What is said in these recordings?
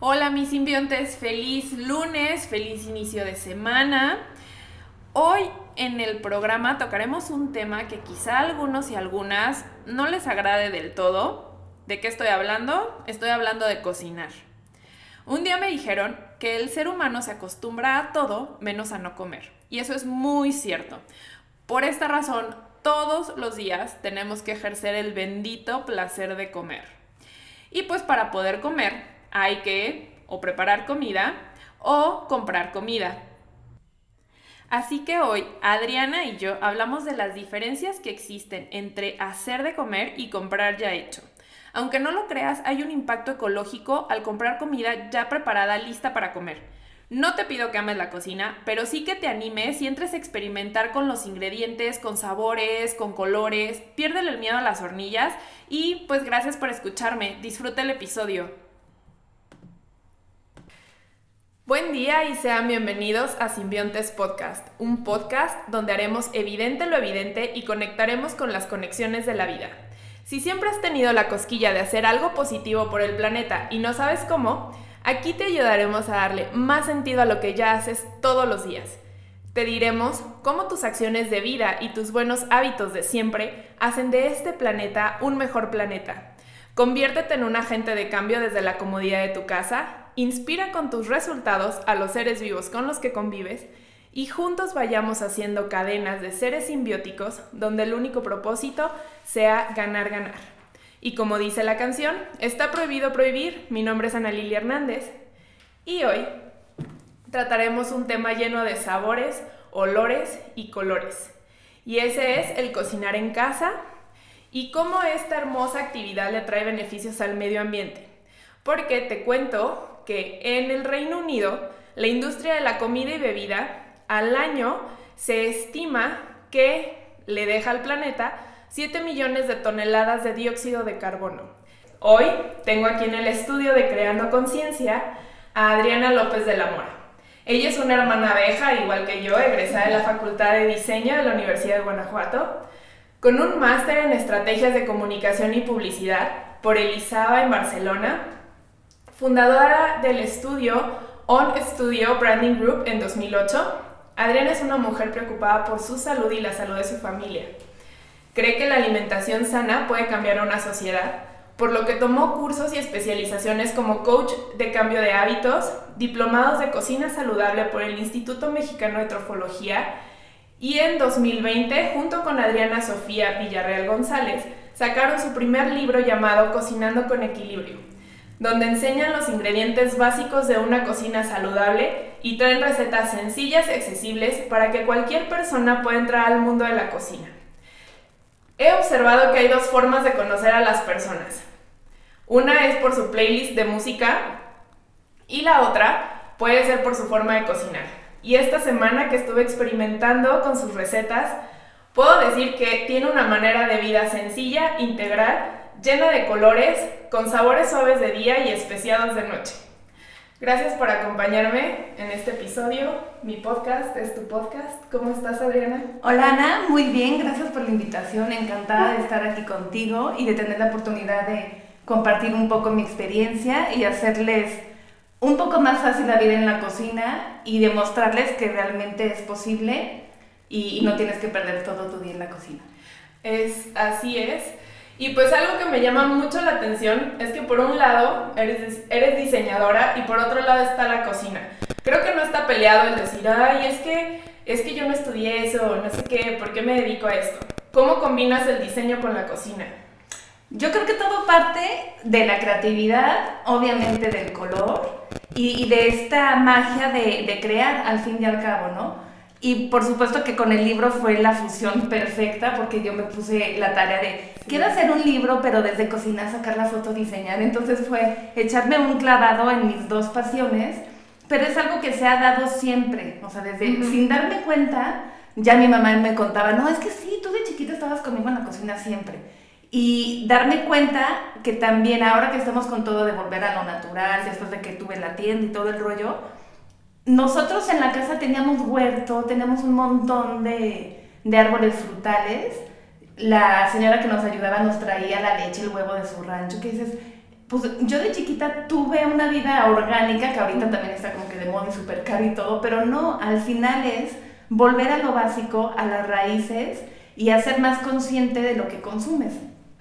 Hola mis simbiontes, feliz lunes, feliz inicio de semana. Hoy en el programa tocaremos un tema que quizá a algunos y algunas no les agrade del todo. ¿De qué estoy hablando? Estoy hablando de cocinar. Un día me dijeron que el ser humano se acostumbra a todo menos a no comer. Y eso es muy cierto. Por esta razón, todos los días tenemos que ejercer el bendito placer de comer. Y pues para poder comer, hay que o preparar comida o comprar comida. Así que hoy Adriana y yo hablamos de las diferencias que existen entre hacer de comer y comprar ya hecho. Aunque no lo creas, hay un impacto ecológico al comprar comida ya preparada, lista para comer. No te pido que ames la cocina, pero sí que te animes y entres a experimentar con los ingredientes, con sabores, con colores. Piérdele el miedo a las hornillas y pues gracias por escucharme. Disfruta el episodio. Buen día y sean bienvenidos a Simbiontes Podcast, un podcast donde haremos evidente lo evidente y conectaremos con las conexiones de la vida. Si siempre has tenido la cosquilla de hacer algo positivo por el planeta y no sabes cómo, aquí te ayudaremos a darle más sentido a lo que ya haces todos los días. Te diremos cómo tus acciones de vida y tus buenos hábitos de siempre hacen de este planeta un mejor planeta. Conviértete en un agente de cambio desde la comodidad de tu casa Inspira con tus resultados a los seres vivos con los que convives y juntos vayamos haciendo cadenas de seres simbióticos donde el único propósito sea ganar, ganar. Y como dice la canción, está prohibido prohibir. Mi nombre es Ana Lilia Hernández y hoy trataremos un tema lleno de sabores, olores y colores. Y ese es el cocinar en casa y cómo esta hermosa actividad le trae beneficios al medio ambiente. Porque te cuento que en el Reino Unido la industria de la comida y bebida al año se estima que le deja al planeta 7 millones de toneladas de dióxido de carbono. Hoy tengo aquí en el estudio de Creando Conciencia a Adriana López de la Mora. Ella es una hermana abeja, igual que yo, egresada de la Facultad de Diseño de la Universidad de Guanajuato, con un máster en Estrategias de Comunicación y Publicidad por Elizaba en Barcelona Fundadora del estudio On Studio Branding Group en 2008, Adriana es una mujer preocupada por su salud y la salud de su familia. Cree que la alimentación sana puede cambiar a una sociedad, por lo que tomó cursos y especializaciones como coach de cambio de hábitos, diplomados de cocina saludable por el Instituto Mexicano de Trofología y en 2020, junto con Adriana Sofía Villarreal González, sacaron su primer libro llamado Cocinando con Equilibrio donde enseñan los ingredientes básicos de una cocina saludable y traen recetas sencillas y accesibles para que cualquier persona pueda entrar al mundo de la cocina. He observado que hay dos formas de conocer a las personas. Una es por su playlist de música y la otra puede ser por su forma de cocinar. Y esta semana que estuve experimentando con sus recetas, puedo decir que tiene una manera de vida sencilla, integral llena de colores, con sabores suaves de día y especiados de noche. Gracias por acompañarme en este episodio. Mi podcast es tu podcast. ¿Cómo estás, Adriana? Hola, Ana. Muy bien. Gracias por la invitación. Encantada de estar aquí contigo y de tener la oportunidad de compartir un poco mi experiencia y hacerles un poco más fácil la vida en la cocina y demostrarles que realmente es posible y, no tienes que perder todo tu día en la cocina. Es así es. Y pues algo que me llama mucho la atención es que por un lado eres, diseñadora y por otro lado está la cocina. Creo que no está peleado el decir, ay, es que, es que yo no estudié eso, no sé qué, ¿por qué me dedico a esto? ¿Cómo combinas el diseño con la cocina? Yo creo que todo parte de la creatividad, obviamente del color y, de esta magia de crear al fin y al cabo, ¿no? Y por supuesto que con el libro fue la fusión perfecta porque yo me puse la tarea de, quiero hacer un libro, pero desde cocinar, sacar la foto, diseñar. Entonces fue echarme un clavado en mis dos pasiones, pero es algo que se ha dado siempre, o sea, desde, sin darme cuenta, ya mi mamá me contaba, no, es que sí, tú de chiquita estabas conmigo en la cocina siempre. Y darme cuenta que también ahora que estamos con todo de volver a lo natural, después de que tuve la tienda y todo el rollo, nosotros en la casa teníamos huerto, teníamos un montón de, árboles frutales. La señora que nos ayudaba nos traía la leche, el huevo de su rancho, que dices, pues yo de chiquita tuve una vida orgánica, que ahorita también está como que de moda y súper caro y todo, pero no, al final es volver a lo básico, a las raíces y a ser más consciente de lo que consumes.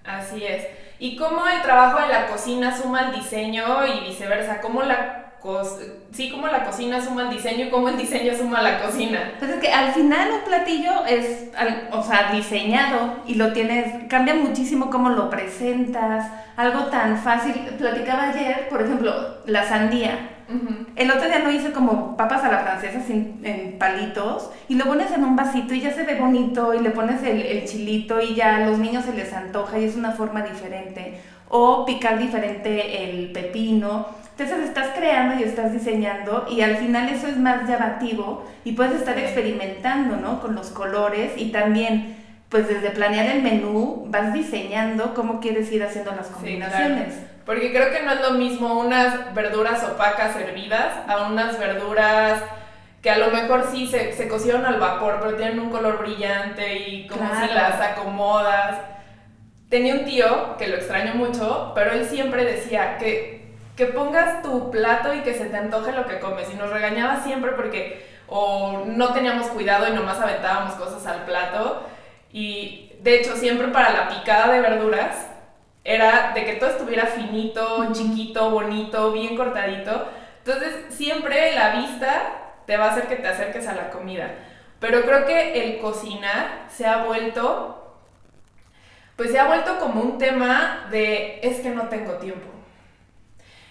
Así es. ¿Y cómo el trabajo de la cocina suma al diseño y viceversa? ¿Cómo la sí, como la cocina suma al diseño y cómo el diseño suma a la cocina. Pues es que al final un platillo es, o sea, diseñado y lo tienes, cambia muchísimo cómo lo presentas, algo tan fácil. Platicaba ayer, por ejemplo, la sandía. El otro día lo hice como papas a la francesa sin, en palitos y lo pones en un vasito y ya se ve bonito y le pones el, el chilito y ya a los niños se les antoja y es una forma diferente. O picar diferente el pepino. Entonces estás creando y estás diseñando y al final eso es más llamativo y puedes estar experimentando, ¿no? Con los colores y también, pues desde planear el menú, vas diseñando cómo quieres ir haciendo las combinaciones. Porque creo que no es lo mismo unas verduras opacas hervidas a unas verduras que a lo mejor sí se, se cocieron al vapor, pero tienen un color brillante y como si las acomodas. Tenía un tío que lo extraño mucho, pero él siempre decía que que pongas tu plato y que se te antoje lo que comes. Y nos regañaba siempre porque o no teníamos cuidado y nomás aventábamos cosas al plato. Y de hecho, siempre para la picada de verduras era de que todo estuviera finito, chiquito, bonito, bien cortadito. Entonces, siempre la vista te va a hacer que te acerques a la comida. Pero creo que el cocinar se ha vuelto, pues se ha vuelto como un tema de es que no tengo tiempo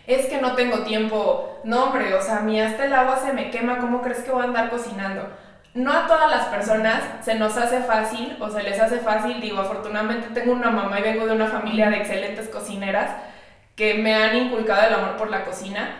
es que no tengo tiempo, no hombre, o sea, a hasta el agua se me quema, ¿cómo crees que voy a andar cocinando? No a todas las personas se nos hace fácil o se les hace fácil, digo, afortunadamente tengo una mamá y vengo de una familia de excelentes cocineras que me han inculcado el amor por la cocina,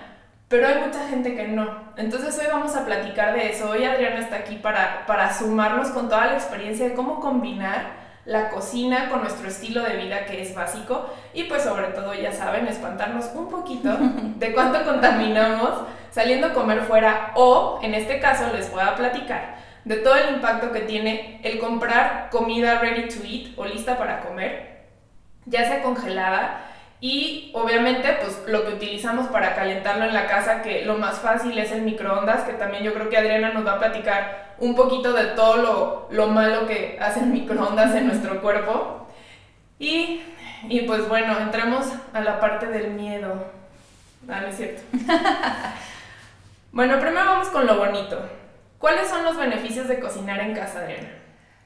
pero hay mucha gente que no. Entonces hoy vamos a platicar de eso. Hoy Adriana está aquí para, para sumarnos con toda la experiencia de cómo combinar la cocina con nuestro estilo de vida que es básico y pues sobre todo ya saben espantarnos un poquito de cuánto contaminamos saliendo a comer fuera o en este caso les voy a platicar de todo el impacto que tiene el comprar comida ready to eat o lista para comer ya sea congelada y obviamente, pues lo que utilizamos para calentarlo en la casa, que lo más fácil es el microondas, que también yo creo que Adriana nos va a platicar un poquito de todo lo, lo malo que hace el microondas en nuestro cuerpo. Y, y, pues bueno, entremos a la parte del miedo. Ah, no es cierto. bueno, primero vamos con lo bonito. ¿Cuáles son los beneficios de cocinar en casa, Adriana?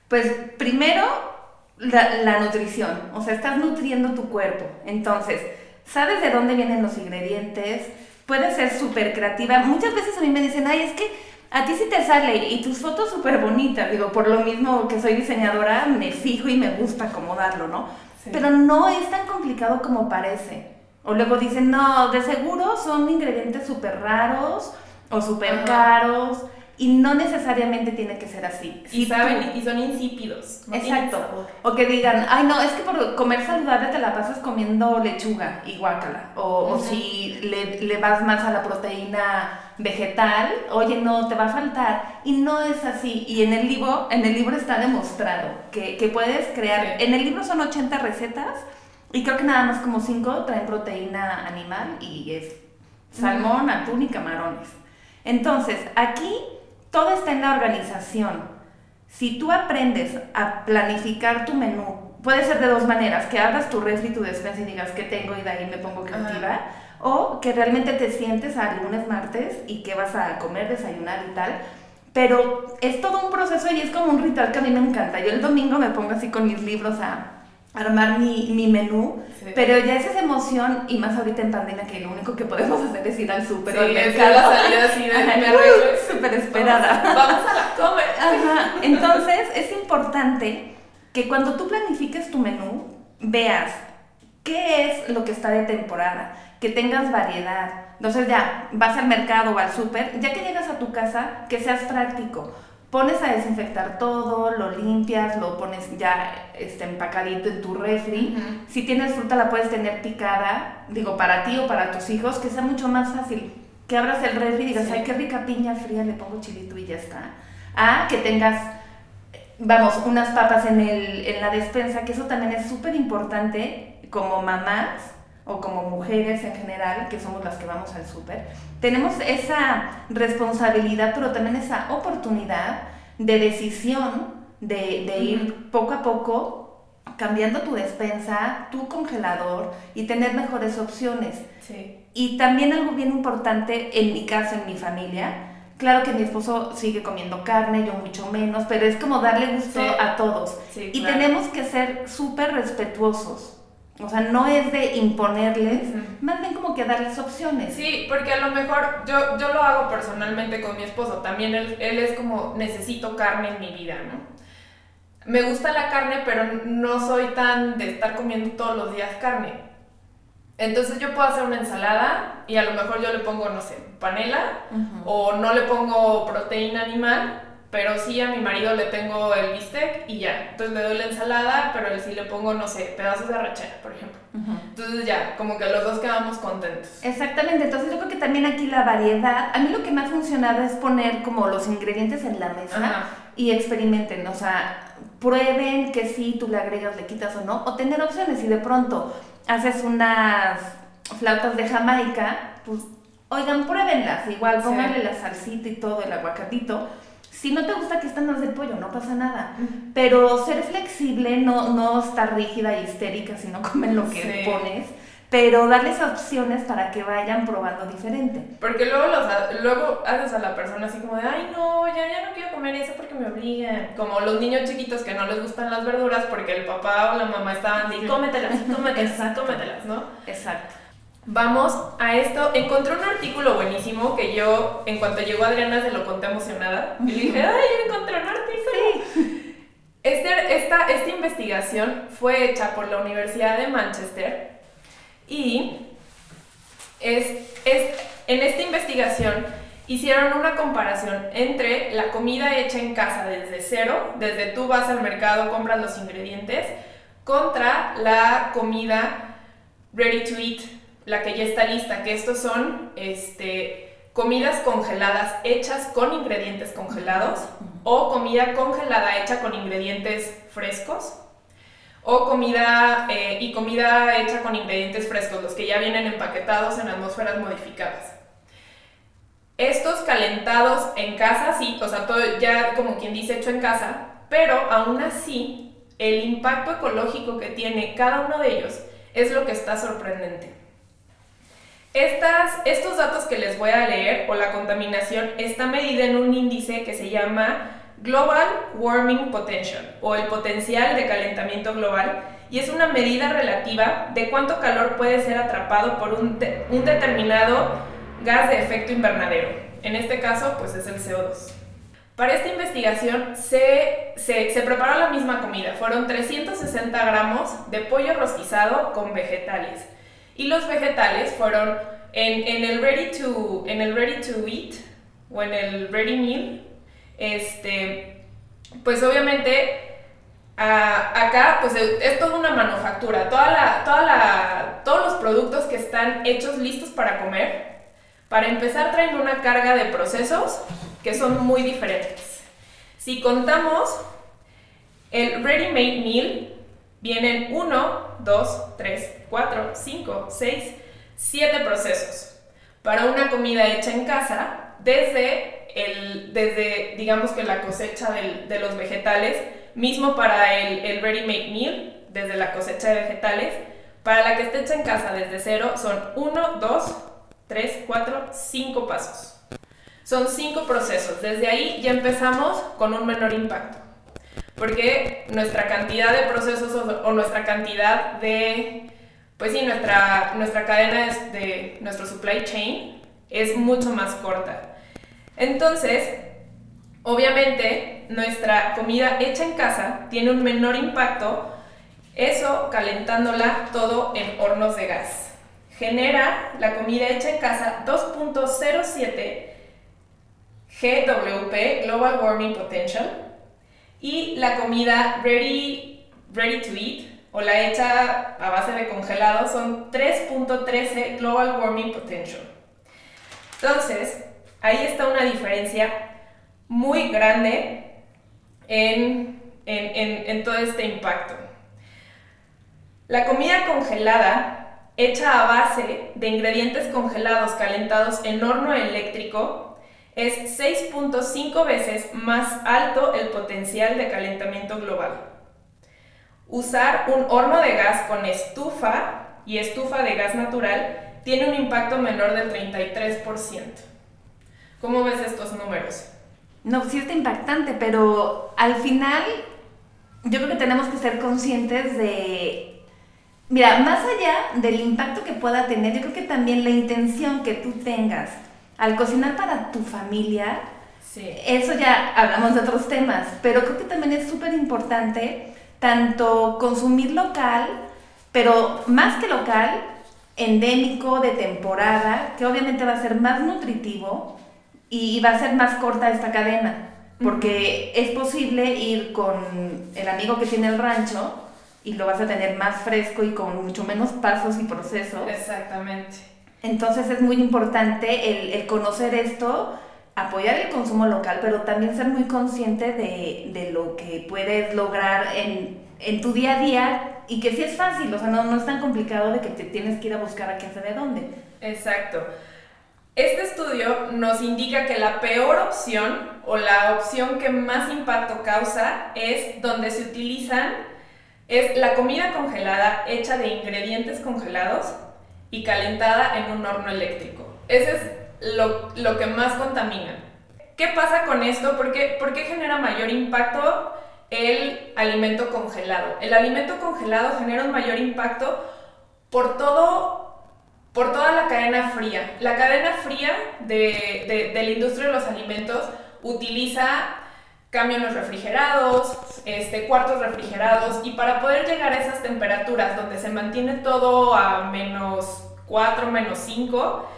Pues primero la, nutrición, o sea, estás nutriendo tu cuerpo. Entonces, sabes de dónde vienen los ingredientes, puedes ser súper creativa. Muchas veces a mí me dicen, ay, es que a ti sí te sale y tus fotos súper bonitas. Digo, por lo mismo que soy diseñadora, me fijo y me gusta acomodarlo, ¿no? Pero no es tan complicado como parece. O luego dicen, no, de seguro son ingredientes súper raros o súper caros. Y no necesariamente tiene que ser así. y saben, y son insípidos. exacto. O que digan, ay no, es que por comer saludable te la pasas comiendo lechuga y guácala. O, si le, le, vas más a la proteína vegetal, oye, no, te va a faltar. Y no es así. Y en el libro, en el libro está demostrado que, que puedes crear, en el libro son 80 recetas y creo que nada más como 5 traen proteína animal y es salmón, atún y camarones. Entonces, aquí todo está en la organización. Si tú aprendes a planificar tu menú, puede ser de dos maneras, que abras tu refri, tu despensa y digas qué tengo y de ahí me pongo creativa, o que realmente te sientes a lunes, martes y que vas a comer, desayunar y tal. Pero es todo un proceso y es como un ritual que a mí me encanta. Yo el domingo me pongo así con mis libros a armar mi, mi menú, pero ya es esa emoción, y más ahorita en pandemia, que lo único que podemos hacer es ir al súper sí, es la salida así de súper esperada. Vamos, a la comer. Ajá. Entonces, es importante que cuando tú planifiques tu menú, veas qué es lo que está de temporada, que tengas variedad. Entonces ya vas al mercado o al súper, ya que llegas a tu casa, que seas práctico pones a desinfectar todo, lo limpias, lo pones ya este, empacadito en tu refri. Si tienes fruta la puedes tener picada, digo, para ti o para tus hijos, que sea mucho más fácil. Que abras el refri y digas, ay, qué rica piña fría, le pongo chilito y ya está. A que tengas, vamos, unas papas en, el, en la despensa, que eso también es súper importante como mamás o como mujeres en general, que somos las que vamos al súper, tenemos esa responsabilidad, pero también esa oportunidad de decisión de, de ir poco a poco cambiando tu despensa, tu congelador y tener mejores opciones. Sí. Y también algo bien importante en mi casa, en mi familia, Claro que mi esposo sigue comiendo carne, yo mucho menos, pero es como darle gusto Sí. a todos. Sí, y claro. tenemos que ser súper respetuosos. O sea, no es de imponerles, más bien como que darles opciones. Sí, porque a lo mejor yo, yo lo hago personalmente con mi esposo. También él, él es como, necesito carne en mi vida, ¿no? Me gusta la carne, pero no soy tan de estar comiendo todos los días carne. Entonces yo puedo hacer una ensalada y a lo mejor yo le pongo, no sé, panela Ujú. o no le pongo proteína animal, pero sí a mi marido le tengo el bistec y ya. Entonces le doy la ensalada, pero él sí le pongo, no sé, pedazos de arrachera, por ejemplo. Entonces ya, como que los dos quedamos contentos. Exactamente, entonces yo creo que también aquí la variedad, a mí lo que me ha funcionado es poner como los ingredientes en la mesa y experimenten, o sea, prueben que sí, tú le agregas, le quitas o no, o tener opciones y de pronto haces unas flautas de Jamaica, pues oigan, pruébenlas, igual Sí. pónganle la salsita y todo, el aguacatito. Si no te gusta que están las del pollo, no pasa nada. Pero ser flexible, no, no estar rígida y histérica si no comen lo que Sí. pones, pero darles opciones para que vayan probando diferente. Porque luego, los, luego haces a la persona así como de, ay no, ya, ya no quiero comer eso porque me obligan. Como los niños chiquitos que no les gustan las verduras porque el papá o la mamá estaban de, Sí. cómetelas, cómetelas, cómetelas, ¿no? Exacto. Vamos a esto. Encontré un artículo buenísimo que yo, en cuanto llegó Adriana, se lo conté emocionada. Y le dije, ay, encontré un artículo. Sí. Este- esta, esta investigación fue hecha por la Universidad de Manchester y es, es- en esta investigación hicieron una comparación entre la comida hecha en casa desde cero, desde tú vas al mercado, compras los ingredientes, contra la comida ready to eat, la que ya está lista, que estos son este, comidas congeladas hechas con ingredientes congelados o comida congelada hecha con ingredientes frescos o comida eh, y comida hecha con ingredientes frescos, los que ya vienen empaquetados en atmósferas modificadas. Estos calentados en casa, sí, o sea, todo ya como quien dice hecho en casa, pero aún así el impacto ecológico que tiene cada uno de ellos es lo que está sorprendente. Estos datos que les voy a leer o la contaminación está medida en un índice que se llama Global Warming Potential o el potencial de calentamiento global y es una medida relativa de cuánto calor puede ser atrapado por un determinado gas de efecto invernadero. En este caso, pues es el CO2. Para esta investigación se, se, se preparó la misma comida. Fueron 360 gramos de pollo rostizado con vegetales. Y los vegetales fueron en, en el, ready to, en el ready to eat o en el ready meal. Este, pues obviamente acá pues es toda una manufactura. Toda la, toda la, todos los productos que están hechos listos para comer, para empezar traen una carga de procesos que son muy diferentes. Si contamos el Ready Made Meal, vienen 1, 2, 3, 4, 5, 6, 7 procesos. Para una comida hecha en casa, desde, el, desde digamos que la cosecha del- de los vegetales, mismo para el, el Ready Made Meal, desde la cosecha de vegetales, para la que esté hecha en casa desde cero, son 1, 2, 3, 4, 5 pasos. Son 5 procesos. Desde ahí ya empezamos con un menor impacto. Porque nuestra cantidad de procesos o, o nuestra cantidad de, pues sí, nuestra, nuestra cadena de nuestro supply chain es mucho más corta. Entonces, obviamente, nuestra comida hecha en casa tiene un menor impacto, eso calentándola todo en hornos de gas. Genera la comida hecha en casa 2.07 GWP, Global Warming Potential, y la comida ready, ready to eat o la hecha a base de congelado son 3.13 Global Warming Potential. Entonces, ahí está una diferencia muy grande en, en- en- en todo este impacto. La comida congelada hecha a base de ingredientes congelados calentados en horno eléctrico, es 6.5 veces más alto el potencial de calentamiento global. Usar un horno de gas con estufa y estufa de gas natural tiene un impacto menor del 33%. ¿Cómo ves estos números? No, sí está impactante, pero al final yo creo que tenemos que ser conscientes de, mira, más allá del impacto que pueda tener, yo creo que también la intención que tú tengas al cocinar para tu familia, eso ya hablamos de otros temas, pero creo que también es súper importante tanto consumir local, pero más que local, endémico, de temporada, que obviamente va a ser más nutritivo y va a ser más corta esta cadena, porque es posible ir con el amigo que tiene el rancho y lo vas a tener más fresco y con mucho menos pasos y procesos. Exactamente. Entonces es muy importante el, conocer esto, apoyar el consumo local, pero también ser muy consciente de, de lo que puedes lograr en, en, tu día a día y que sí es fácil, o sea, no, no es tan complicado de que te tienes que ir a buscar a quién sabe dónde. Exacto. Este estudio nos indica que la peor opción o la opción que más impacto causa es donde se utilizan es la comida congelada hecha de ingredientes congelados y calentada en un horno eléctrico. Ese es lo, lo que más contamina. ¿Qué pasa con esto? ¿Por qué, ¿Por qué genera mayor impacto el alimento congelado? El alimento congelado genera un mayor impacto por todo por toda la cadena fría. La cadena fría de, la industria de los alimentos utiliza camiones refrigerados, este, cuartos refrigerados y para poder llegar a esas temperaturas donde se mantiene todo a menos 4, menos 5,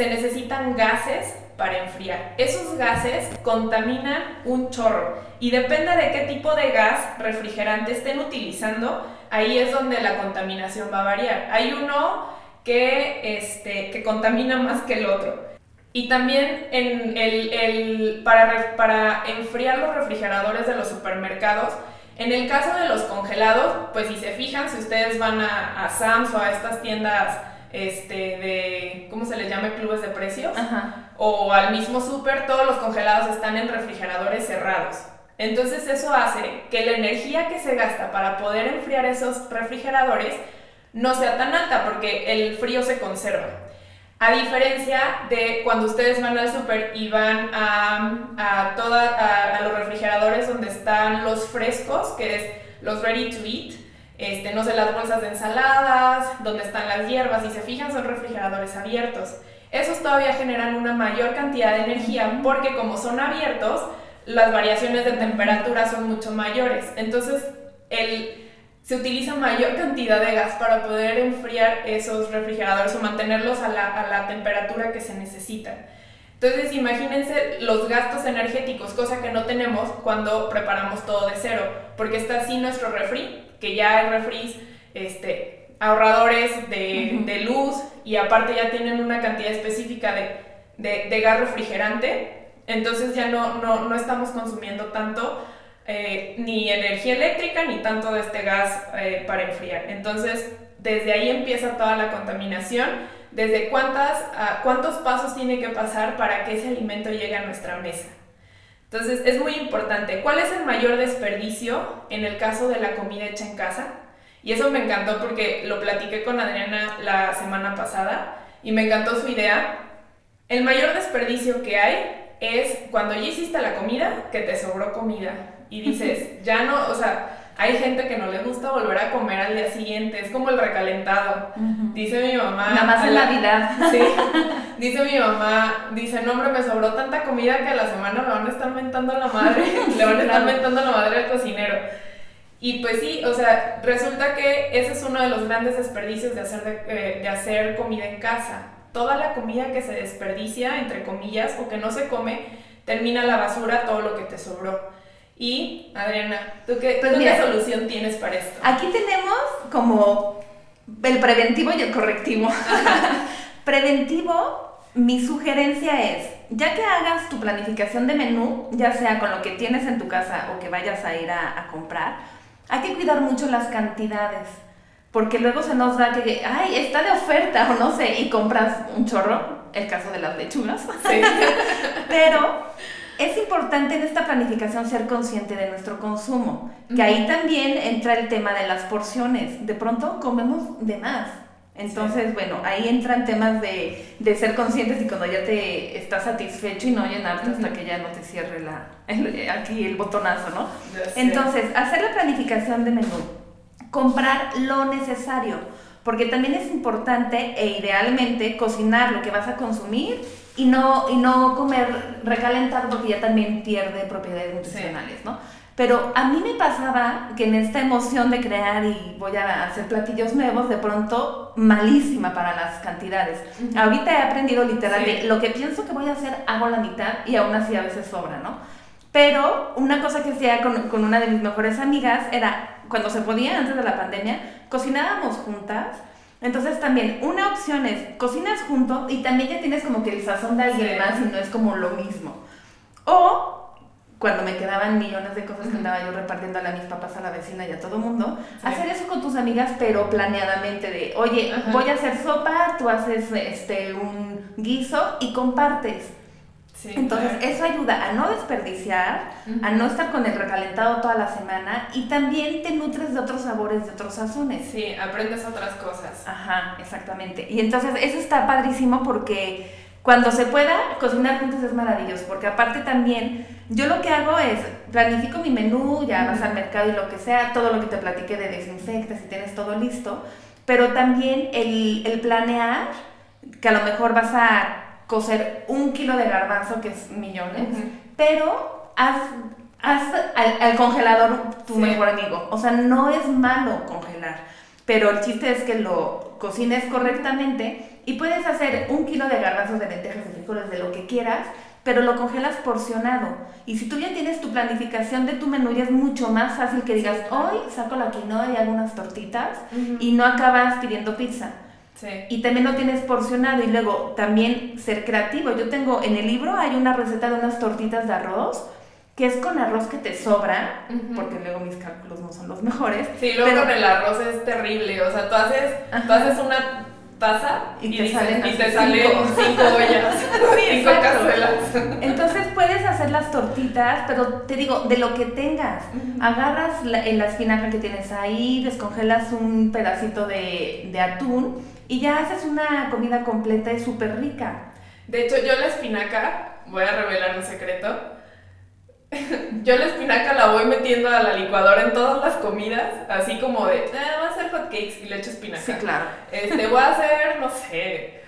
se necesitan gases para enfriar. Esos gases contaminan un chorro y depende de qué tipo de gas refrigerante estén utilizando, ahí es donde la contaminación va a variar. Hay uno que, este, que contamina más que el otro. Y también en el, el, para, para enfriar los refrigeradores de los supermercados, en el caso de los congelados, pues si se fijan, si ustedes van a, a Sams o a estas tiendas este, de, ¿cómo se les llama? Clubes de precios, o al mismo super, todos los congelados están en refrigeradores cerrados. Entonces eso hace que la energía que se gasta para poder enfriar esos refrigeradores no sea tan alta porque el frío se conserva. A diferencia de cuando ustedes van al súper y van a, a, toda, a, los refrigeradores donde están los frescos, que es los ready to eat, este, no sé, las bolsas de ensaladas, donde están las hierbas, y se fijan son refrigeradores abiertos. Esos todavía generan una mayor cantidad de energía porque como son abiertos, las variaciones de temperatura son mucho mayores. Entonces, el se utiliza mayor cantidad de gas para poder enfriar esos refrigeradores o mantenerlos a la, temperatura que se necesita. Entonces imagínense los gastos energéticos, cosa que no tenemos cuando preparamos todo de cero, porque está así nuestro refri, que ya hay refris este, ahorradores de, luz y aparte ya tienen una cantidad específica de, gas refrigerante, entonces ya no, no, no estamos consumiendo tanto eh, ni energía eléctrica ni tanto de este gas eh, para enfriar. Entonces, desde ahí empieza toda la contaminación, desde cuántas, cuántos pasos tiene que pasar para que ese alimento llegue a nuestra mesa. Entonces, es muy importante. ¿Cuál es el mayor desperdicio en el caso de la comida hecha en casa? Y eso me encantó porque lo platiqué con Adriana la semana pasada y me encantó su idea. El mayor desperdicio que hay es cuando ya hiciste la comida, que te sobró comida y dices, ya no, o sea, hay gente que no le gusta volver a comer al día siguiente, es como el recalentado. Dice mi mamá. Nada más en Navidad. Sí. Dice mi mamá, dice, no, hombre, me sobró tanta comida que a la semana me van a estar mentando la madre, le van a estar mentando la madre al cocinero. Y pues sí, o sea, resulta que ese es uno de los grandes desperdicios de hacer, de, eh, de hacer comida en casa. Toda la comida que se desperdicia, entre comillas, o que no se come, termina la basura todo lo que te sobró. Y, Adriana, ¿tú qué, pues solución tienes para esto? Aquí tenemos como el preventivo y el correctivo. preventivo, mi sugerencia es, ya que hagas tu planificación de menú, ya sea con lo que tienes en tu casa o que vayas a ir a, a comprar, hay que cuidar mucho las cantidades porque luego se nos da que, ay, está de oferta o no sé, y compras un chorro, el caso de las lechugas. Sí. Pero es importante en esta planificación ser consciente de nuestro consumo, que ahí también entra el tema de las porciones. De pronto comemos de más. Entonces, bueno, ahí entran temas de, de, ser conscientes y cuando ya te estás satisfecho y no llenarte hasta que ya no te cierre la, aquí el botonazo, ¿no? Entonces, hacer la planificación de menú, comprar lo necesario, porque también es importante e idealmente cocinar lo que vas a consumir y no, y no comer recalentado porque ya también pierde propiedades nutricionales, ¿no? Pero a mí me pasaba que en esta emoción de crear y voy a hacer platillos nuevos, de pronto malísima para las cantidades. Ahorita he aprendido literalmente, lo que pienso que voy a hacer, hago la mitad y aún así a veces sobra, ¿no? Pero una cosa que hacía con, con una de mis mejores amigas era, cuando se podía, antes de la pandemia, cocinábamos juntas. Entonces también una opción es cocinas junto y también ya tienes como que el sazón de alguien más y no es como lo mismo. O cuando me quedaban millones de cosas que andaba yo repartiendo a mis papás, a la vecina y a todo mundo, hacer eso con tus amigas, pero planeadamente de, oye, voy a hacer sopa, tú haces este un guiso y compartes. Entonces, eso ayuda a no desperdiciar, a no estar con el recalentado toda la semana y también te nutres de otros sabores, de otros sazones. Sí, aprendes otras cosas. Ajá, exactamente. Y entonces, eso está padrísimo porque cuando se pueda, cocinar juntos es maravilloso, porque aparte también, yo lo que hago es, planifico mi menú, ya vas al mercado y lo que sea, todo lo que te platiqué de desinfectas y tienes todo listo, pero también el, el planear, que a lo mejor vas a cocer un kilo de garbanzo, que es millones, pero haz, haz al, congelador tu mejor amigo. O sea, no es malo congelar, pero el chiste es que lo cocines correctamente y puedes hacer un kilo de garbanzos, de lentejas, de frijoles, de lo que quieras, pero lo congelas porcionado. Y si tú ya tienes tu planificación de tu menú, ya es mucho más fácil que digas, hoy saco la quinoa y hago unas tortitas y no acabas pidiendo pizza. Sí. Y también lo tienes porcionado y luego también ser creativo. Yo tengo en el libro hay una receta de unas tortitas de arroz que es con arroz que te sobra, porque luego mis cálculos no son los mejores. Sí, luego pero... con el arroz es terrible, o sea, tú haces, tú haces una taza y, te, salen, y te salen cinco, ollas, cinco cazuelas. Entonces puedes hacer las tortitas, pero te digo, de lo que tengas. Agarras la, la, espinaca que tienes ahí, descongelas un pedacito de, de atún y ya haces una comida completa y súper rica. De hecho, yo la espinaca, voy a revelar un secreto, yo la espinaca la voy metiendo a la licuadora en todas las comidas, así como de, eh, voy a hacer hot cakes y le echo espinaca. Sí, claro. Este, voy a hacer, no sé,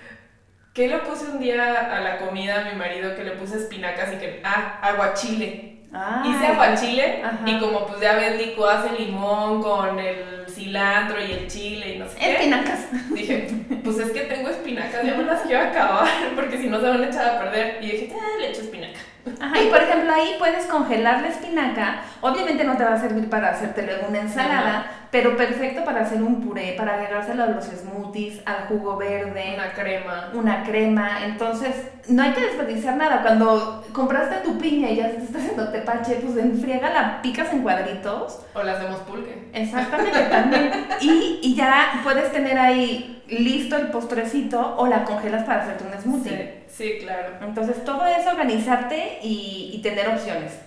¿qué le puse un día a la comida a mi marido que le puse espinacas y que, ah, aguachile. Ah, Hice aguachile y como pues ya ves, licuas el limón con el cilantro y el chile y no sé qué. Espinacas. Dije, pues es que tengo espinacas, ya me las quiero acabar porque si no se van a echar a perder. Y dije, ah, le echo espinaca. Ajá, y por ejemplo ahí puedes congelar la espinaca, obviamente no te va a servir para hacerte luego una ensalada, pero perfecto para hacer un puré, para agregárselo a los smoothies, al jugo verde. Una crema. Una crema, entonces no hay que desperdiciar nada. Cuando compraste tu piña y ya te estás haciendo tepache, pues enfriega la picas en cuadritos. O la hacemos pulque. Exactamente, también. Y, y ya puedes tener ahí listo el postrecito o la congelas para hacerte un smoothie. Sí, claro. Entonces todo es organizarte y, y, tener opciones.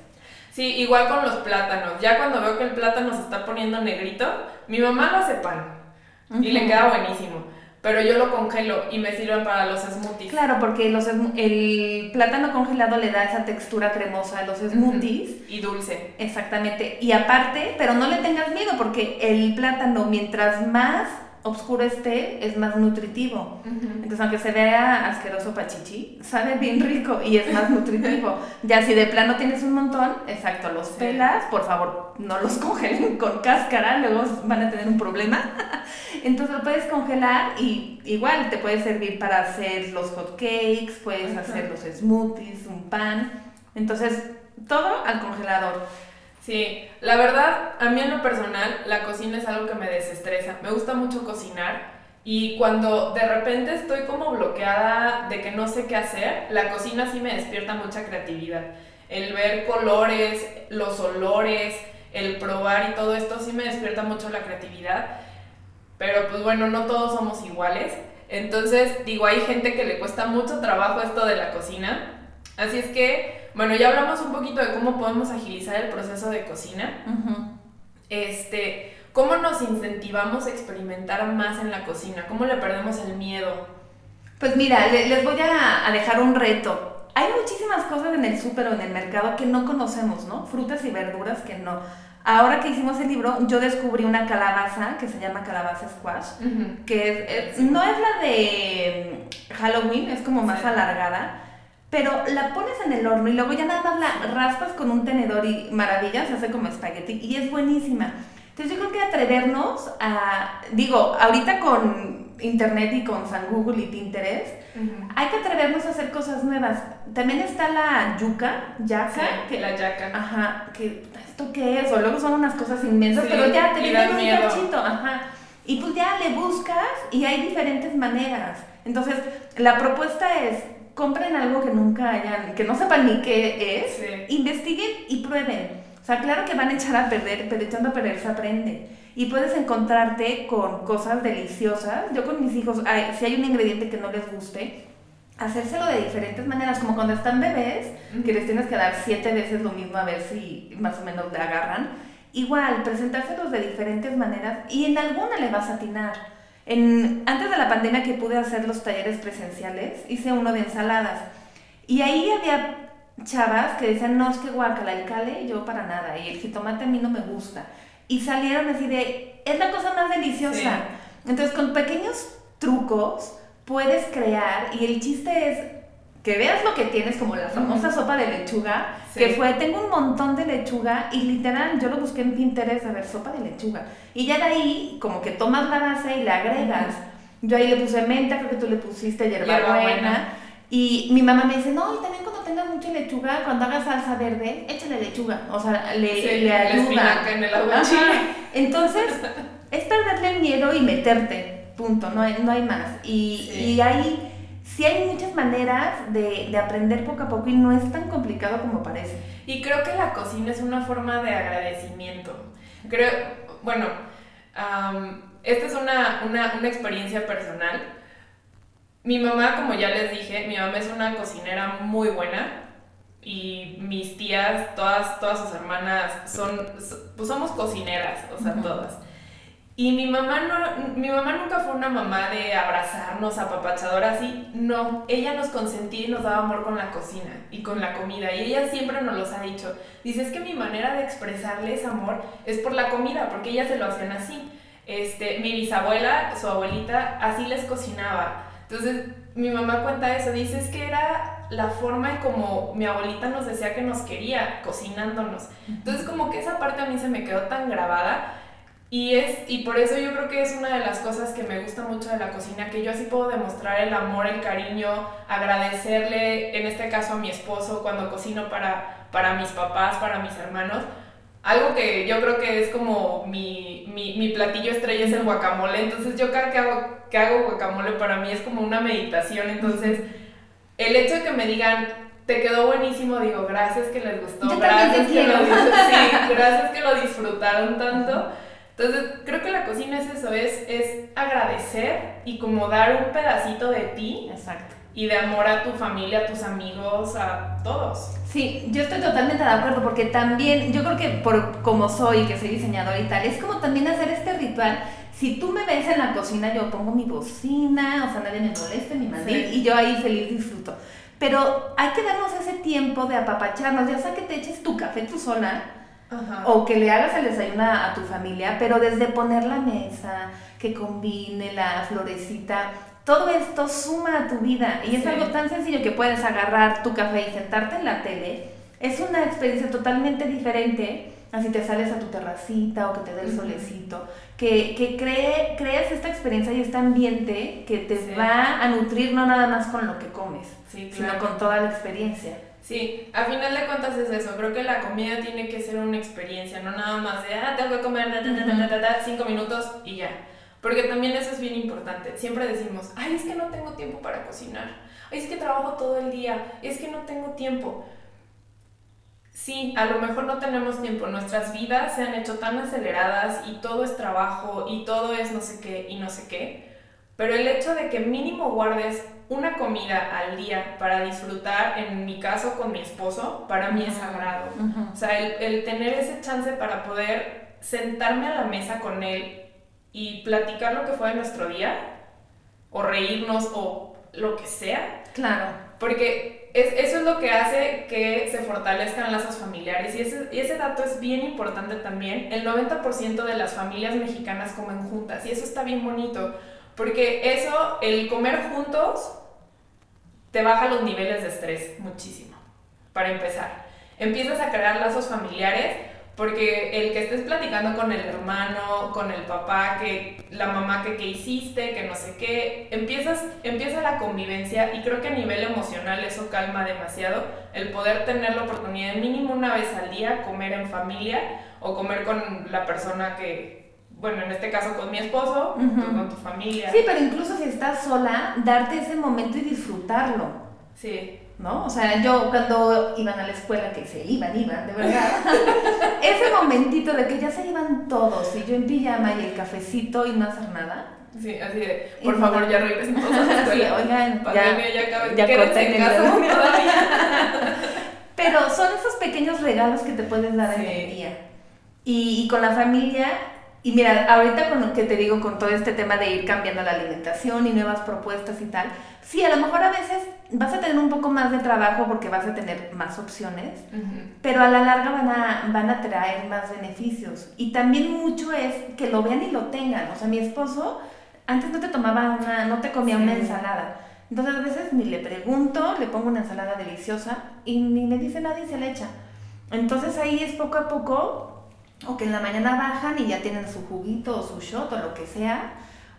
Sí, igual con los plátanos. Ya cuando veo que el plátano se está poniendo negrito, mi mamá lo hace pan y le queda buenísimo. Pero yo lo congelo y me sirve para los smoothies. Claro, porque los, el plátano congelado le da esa textura cremosa a los smoothies. Y dulce. Exactamente. Y aparte, pero no le tengas miedo porque el plátano, mientras más oscuro esté, es más nutritivo. Entonces, aunque se vea asqueroso pachichi, sabe bien rico y es más nutritivo. ya si de plano tienes un montón, exacto, los pelas, por favor, no los congelen con cáscara, luego van a tener un problema. Entonces lo puedes congelar y igual te puede servir para hacer los hot cakes, puedes hacer los smoothies, un pan. Entonces, todo al congelador. Sí, la verdad, a mí en lo personal, la cocina es algo que me desestresa. Me gusta mucho cocinar y cuando de repente estoy como bloqueada de que no sé qué hacer, la cocina sí me despierta mucha creatividad. El ver colores, los olores, el probar y todo esto sí me despierta mucho la creatividad. pero pues bueno, no todos somos iguales. Entonces, digo, hay gente que le cuesta mucho trabajo esto de la cocina. Así es que, bueno, ya hablamos un poquito de cómo podemos agilizar el proceso de cocina. Este, ¿cómo nos incentivamos a experimentar más en la cocina? ¿Cómo le perdemos el miedo? Pues mira, les voy a dejar un reto. Hay muchísimas cosas en el súper o en el mercado que no conocemos, ¿no? Frutas y verduras que no Ahora que hicimos el libro, yo descubrí una calabaza que se llama calabaza squash, que no es la de Halloween, es como más alargada, pero la pones en el horno y luego ya nada más la raspas con un tenedor y maravilla, se hace como espagueti y es buenísima. Entonces yo creo que atrevernos a, digo, ahorita con internet y con San Google y Pinterest, hay que atrevernos a hacer cosas nuevas. También está la yuca, yaca. que, la yaca. Ajá, que ¿esto qué es? O luego son unas cosas inmensas, pero ya te viene un cachito, ajá. Y pues ya le buscas y hay diferentes maneras. Entonces, la propuesta es, compren algo que nunca hayan, que no sepan ni qué es, investiguen y prueben. O sea, claro que van a echar a perder, pero echando a perder se aprende. Y puedes encontrarte con cosas deliciosas. Yo con mis hijos, si hay un ingrediente que no les guste, hacérselo de diferentes maneras, como cuando están bebés, que les tienes que dar siete veces lo mismo a ver si más o menos le agarran. Igual, presentárselos de diferentes maneras y en alguna le vas a atinar. En, antes de la pandemia que pude hacer los talleres presenciales, hice uno de ensaladas. Y ahí había chavas que decían, no, es que guacala, el cale yo para nada, y el jitomate a mí no me gusta. Y salieron así de, es la cosa más deliciosa. Entonces, con pequeños trucos, puedes crear y el chiste es que veas lo que tienes, como la famosa sopa de lechuga, que fue, tengo un montón de lechuga y literal, yo lo busqué en Pinterest a ver sopa de lechuga. Y ya de ahí, como que tomas la base y le agregas. Yo ahí le puse menta, creo que tú le pusiste hierbabuena. Y mi mamá me dice, no, y también cuando tengas mucha lechuga, cuando hagas salsa verde, échale lechuga. O sea, le, le ayuda. en el agua Entonces, es perderle el miedo y meterte punto, no hay, no hay más. Y, y hay, sí hay muchas maneras de, de, aprender poco a poco y no es tan complicado como parece. Y creo que la cocina es una forma de agradecimiento. Creo, bueno, esta es una, una, una experiencia personal. Mi mamá, como ya les dije, mi mamá es una cocinera muy buena y mis tías, todas, todas sus hermanas son, pues somos cocineras, o sea, todas. Y mi mamá, no, mi mamá nunca fue una mamá de abrazarnos, apapachadora así. No, ella nos consentía y nos daba amor con la cocina y con la comida. Y ella siempre nos los ha dicho. Dice, es que mi manera de expresarles amor es por la comida, porque ellas se lo hacían así. Este, mi bisabuela, su abuelita, así les cocinaba. Entonces, mi mamá cuenta eso. Dice, es que era la forma en como mi abuelita nos decía que nos quería, cocinándonos. Entonces, como que esa parte a mí se me quedó tan grabada y, es, y por eso yo creo que es una de las cosas que me gusta mucho de la cocina, que yo así puedo demostrar el amor, el cariño, agradecerle, en este caso a mi esposo, cuando cocino para, para mis papás, para mis hermanos. Algo que yo creo que es como mi, mi, mi platillo estrella es el guacamole, entonces yo cada que hago, que hago guacamole para mí es como una meditación, entonces el hecho de que me digan, te quedó buenísimo, digo, gracias que les gustó, gracias, que lo, sí, gracias que lo disfrutaron tanto. Entonces, creo que la cocina es eso, es, es agradecer y como dar un pedacito de ti. Exacto. Y de amor a tu familia, a tus amigos, a todos. Sí, yo estoy totalmente de acuerdo porque también, yo creo que por como soy, que soy diseñadora y tal, es como también hacer este ritual. Si tú me ves en la cocina, yo pongo mi bocina, o sea, nadie me moleste, mi mandil, y yo ahí feliz disfruto. Pero hay que darnos ese tiempo de apapacharnos, ya sea que te eches tu café tú sola, o que le hagas el desayuno a, tu familia, pero desde poner la mesa, que combine la florecita, todo esto suma a tu vida. Y es algo tan sencillo que puedes agarrar tu café y sentarte en la tele. Es una experiencia totalmente diferente así te sales a tu terracita o que te dé el solecito, que, que cree, crees esta experiencia y este ambiente que te va a nutrir no nada más con lo que comes, sino con toda la experiencia. Sí, a final de cuentas es eso. Creo que la comida tiene que ser una experiencia, no nada más de, ah, tengo que comer, cinco minutos y ya. Porque también eso es bien importante. Siempre decimos, ay, es que no tengo tiempo para cocinar. Ay, es que trabajo todo el día. Es que no tengo tiempo. sí, a lo mejor no tenemos tiempo, nuestras vidas se han hecho tan aceleradas y todo es trabajo y todo es no sé qué y no sé qué, pero el hecho de que mínimo guardes una comida al día para disfrutar, en mi caso con mi esposo, para mí es sagrado. O sea, el, el tener ese chance para poder sentarme a la mesa con él y platicar lo que fue de nuestro día, o reírnos, o lo que sea. Claro. Porque es, eso es lo que hace que se fortalezcan lazos familiares. Y ese, y ese dato es bien importante también. El 90% de las familias mexicanas comen juntas. Y eso está bien bonito. Porque eso, el comer juntos, te baja los niveles de estrés muchísimo. Para empezar. Empiezas a crear lazos familiares porque el que estés platicando con el hermano, con el papá, que la mamá que qué hiciste, que no sé qué, empiezas, empieza la convivencia y creo que a nivel emocional eso calma demasiado, el poder tener la oportunidad mínimo una vez al día comer en familia o comer con la persona que, bueno, en este caso con mi esposo, con tu familia. Sí, pero incluso si estás sola, darte ese momento y disfrutarlo. Sí. ¿no? O sea, yo cuando iban a la escuela, que se iban, iban, de verdad, ese momentito de que ya se iban todos y yo en pijama y el cafecito y no hacer nada. Sí, así de, por favor, ya regresen todos a la escuela. Sí, oigan, Pandemia ya, acaba, ya en casa todavía. Pero son esos pequeños regalos que te puedes dar en Sí. el día. Y, y con la familia, y mira, ahorita con lo que te digo, con todo este tema de ir cambiando la alimentación y nuevas propuestas y tal, sí, a lo mejor a veces vas a tener un poco más de trabajo porque vas a tener más opciones, pero a la larga van a, van a traer más beneficios. Y también mucho es que lo vean y lo tengan. O sea, mi esposo antes no te tomaba una, no te comía una ensalada. Entonces a veces ni le pregunto, le pongo una ensalada deliciosa y ni me dice nada y se le echa. Entonces ahí es poco a poco, o que en la mañana bajan y ya tienen su juguito o su shot o lo que sea,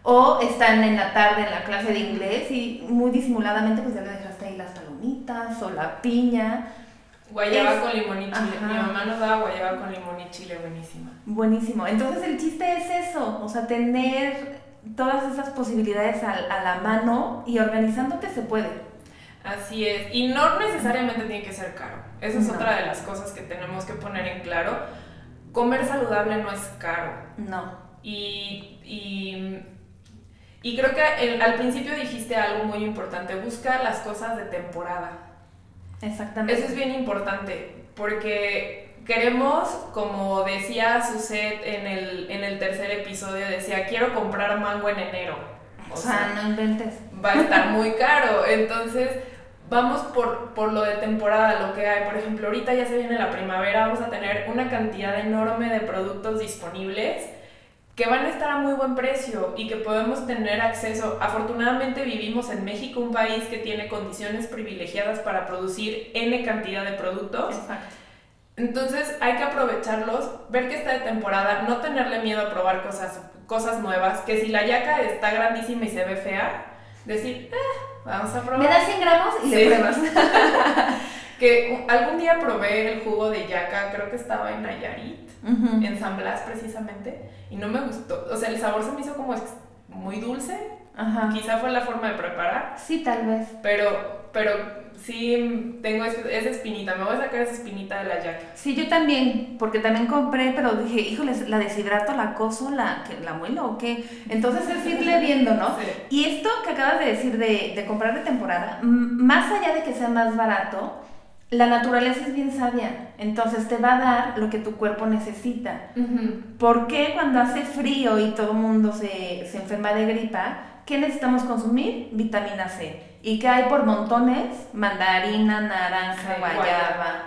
o están en la tarde en la clase de inglés y muy disimuladamente pues ya le dejaste ahí las palomitas o la piña. Guayaba Es- con limón y chile. Ajá. Mi mamá nos daba guayaba con limón y chile, buenísima. Buenísimo. Entonces el chiste es eso, o sea, tener todas esas posibilidades al- a, la mano y organizándote se puede. Así es. Y no necesariamente tiene que ser caro. Esa es No. otra de las cosas que tenemos que poner en claro. Comer saludable no es caro. No. Y, y, y creo que el- al principio dijiste algo muy importante. Busca las cosas de temporada. Exactamente. Eso es bien importante porque queremos, como decía Suset en el, en el tercer episodio, decía, quiero comprar mango en enero. o sea, no inventes. va a estar muy caro. Entonces, vamos por, por lo de temporada, lo que hay. Por ejemplo, ahorita ya se viene la primavera, vamos a tener una cantidad enorme de productos disponibles que van a estar a muy buen precio y que podemos tener acceso. Afortunadamente vivimos en México, un país que tiene condiciones privilegiadas para producir N cantidad de productos. Exacto. Entonces hay que aprovecharlos, ver que está de temporada, no tenerle miedo a probar cosas, cosas nuevas, que si la yaca está grandísima y se ve fea, decir, "Eh, vamos a probar. Me das 100 gramos y Sí. le pruebas. Que algún día probé el jugo de yaca, creo que estaba en Nayarit, en San Blas precisamente, y no me gustó. O sea, el sabor se me hizo como muy dulce, Ajá. quizá fue la forma de preparar, Sí, tal vez. pero, pero sí tengo es- esa espinita, me voy a sacar esa espinita de la yaca. Sí, yo también, porque también compré, pero dije, híjole, la deshidrato, la coso, la, la muelo o qué. Entonces es irle viendo, ¿no? Sí. Y esto que acabas de decir de, de comprar de temporada, más allá de que sea más barato, la naturaleza es bien sabia. Entonces te va a dar lo que tu cuerpo necesita. Ujú. ¿Por qué cuando hace frío y todo el mundo se, se enferma de gripa, qué necesitamos consumir? Vitamina C. ¿Y qué hay por montones? Mandarina, naranja, Sí, guayaba.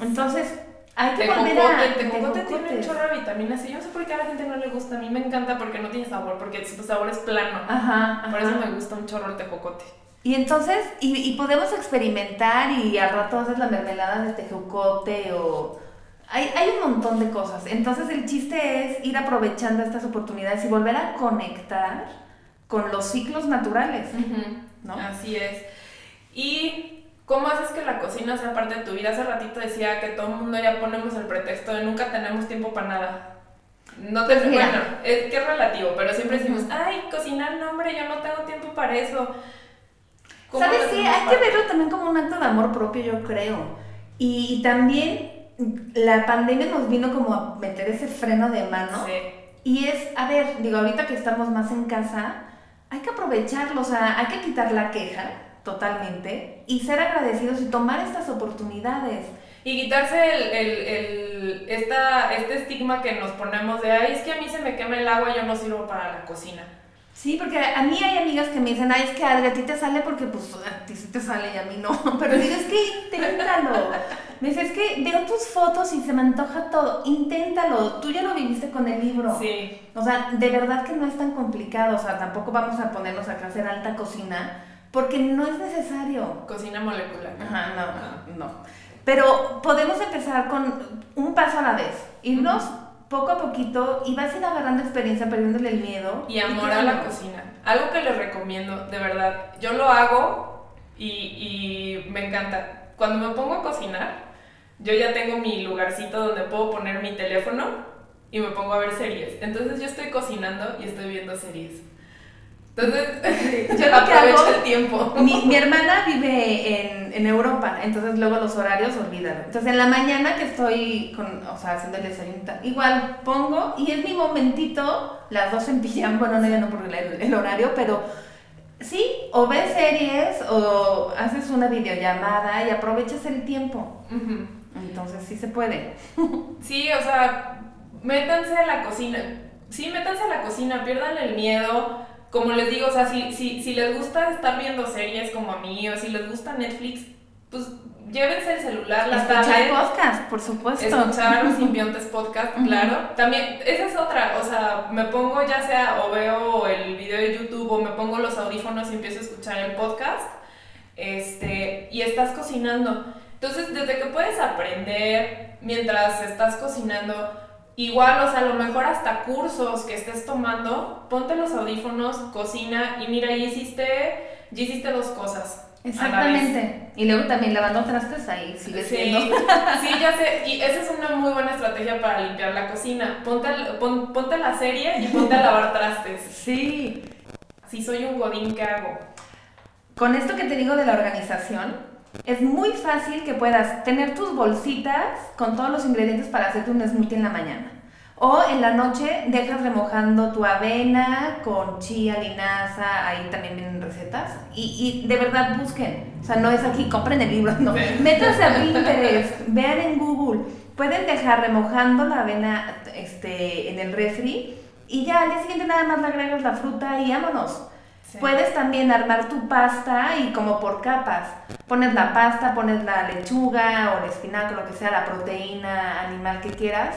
Entonces, hay que volver a... el tejocote tiene un chorro de vitaminas C. Yo no sé por qué a la gente no le gusta. A mí me encanta porque no tiene sabor, porque su sabor es plano. Ajá, Por ajá. eso me gusta un chorro el tejocote. Y entonces, y, y podemos experimentar y al rato haces la mermelada de tejocote o... Hay, hay un montón de cosas. Entonces el chiste es ir aprovechando estas oportunidades y volver a conectar con los ciclos naturales. ¿No? Así es. ¿Y cómo haces que la cocina sea parte de tu vida? Hace ratito decía que todo el mundo ya ponemos el pretexto de nunca tenemos tiempo para nada. No te Pues mira. bueno, es que es relativo, pero siempre decimos, ay, cocinar, no, hombre, yo no tengo tiempo para eso. ¿Cómo ¿Sabes qué? Hay que verlo también como un acto de amor propio, yo creo. Y, y también la pandemia nos vino como a meter ese freno de mano. Sí. Y es, a ver, digo, ahorita que estamos más en casa, hay que aprovecharlo, o sea, hay que quitar la queja totalmente y ser agradecidos y tomar estas oportunidades. Y quitarse el, el, el- esta, este estigma que nos ponemos de, ay, es que a mí se me quema el agua, yo no sirvo para la cocina. Sí, porque a mí hay amigas que me dicen, ay, es que Adri, a ti te sale porque pues a ti sí te sale y a mí no. Pero digo, es que inténtalo. Me dice, es que veo tus fotos y se me antoja todo. Inténtalo. Tú ya lo viviste con el libro. Sí. O sea, de verdad que no es tan complicado. O sea, tampoco vamos a ponernos acá a hacer alta cocina porque no es necesario. Cocina molecular. Ajá, no, no, no. Pero podemos empezar con un paso a la vez. Irnos poco a poquito y vas a ir agarrando experiencia, perdiéndole el miedo. Y amor a la cocina. Algo que les recomiendo, de verdad. Yo lo hago y, y me encanta. Cuando me pongo a cocinar, yo ya tengo mi lugarcito donde puedo poner mi teléfono y me pongo a ver series. Entonces yo estoy cocinando y estoy viendo series. Entonces, Yo lo que aprovecho hago- el tiempo. Mi, mi hermana vive en, en Europa, entonces luego los horarios, olvídalo. Entonces en la mañana que estoy con, o sea, haciendo el desayuno, igual pongo y es mi momentito, las dos en pijama, bueno, no, ya no por el, el horario, pero sí, o ves series o haces una videollamada y aprovechas el tiempo. Entonces sí se puede. Sí, o sea, métanse a la cocina. Sí, métanse a la cocina, pierdan el miedo. Como les digo, o sea, si, si, si les gusta estar viendo series como a mí o si les gusta Netflix, pues llévense el celular, la Escuchar podcast, por supuesto. Escuchar los simbiontes podcast, claro. También, esa es otra, o sea, me pongo ya sea o veo el video de YouTube o me pongo los audífonos y empiezo a escuchar el podcast, este, y estás cocinando. Entonces, desde que puedes aprender mientras estás cocinando, igual, o sea, a lo mejor hasta cursos que estés tomando, ponte los audífonos, cocina y mira, ya hiciste, ya hiciste dos cosas. Exactamente. Y luego también lavando trastes ahí sigue Sí, siendo. sí, ya sé. Y esa es una muy buena estrategia para limpiar la cocina. Ponte, pon- ponte la serie y ponte a lavar trastes. Sí. Si soy un godín, ¿qué hago? Con esto que te digo de la organización, es muy fácil que puedas tener tus bolsitas con todos los ingredientes para hacerte un smoothie en la mañana. O en la noche dejas remojando tu avena con chía, linaza, ahí también vienen recetas. Y, y de verdad busquen. O sea, no es aquí, compren el libro, no. Métanse a Pinterest, vean en Google. Pueden dejar remojando la avena este, en el refri y ya al día siguiente nada más le agregas la fruta y vámonos. Puedes también armar tu pasta y como por capas. Pones la pasta, pones la lechuga o el espinaco, lo que sea, la proteína animal que quieras.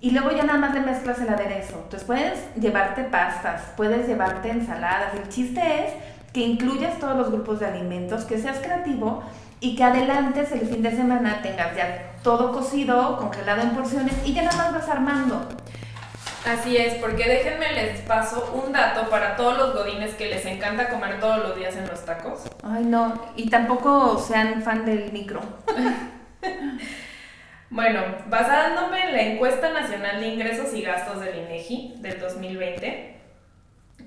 Y luego ya nada más le mezclas el aderezo. Entonces puedes llevarte pastas, puedes llevarte ensaladas. El chiste es que incluyas todos los grupos de alimentos, que seas creativo y que adelantes el fin de semana tengas ya todo cocido, congelado en porciones y ya nada más vas armando. Así es, porque déjenme les paso un dato para todos los godines que les encanta comer todos los días en los tacos. Ay, no. Y tampoco sean fan del micro. Bueno, basándome en la encuesta nacional de ingresos y gastos del INEGI del 2020,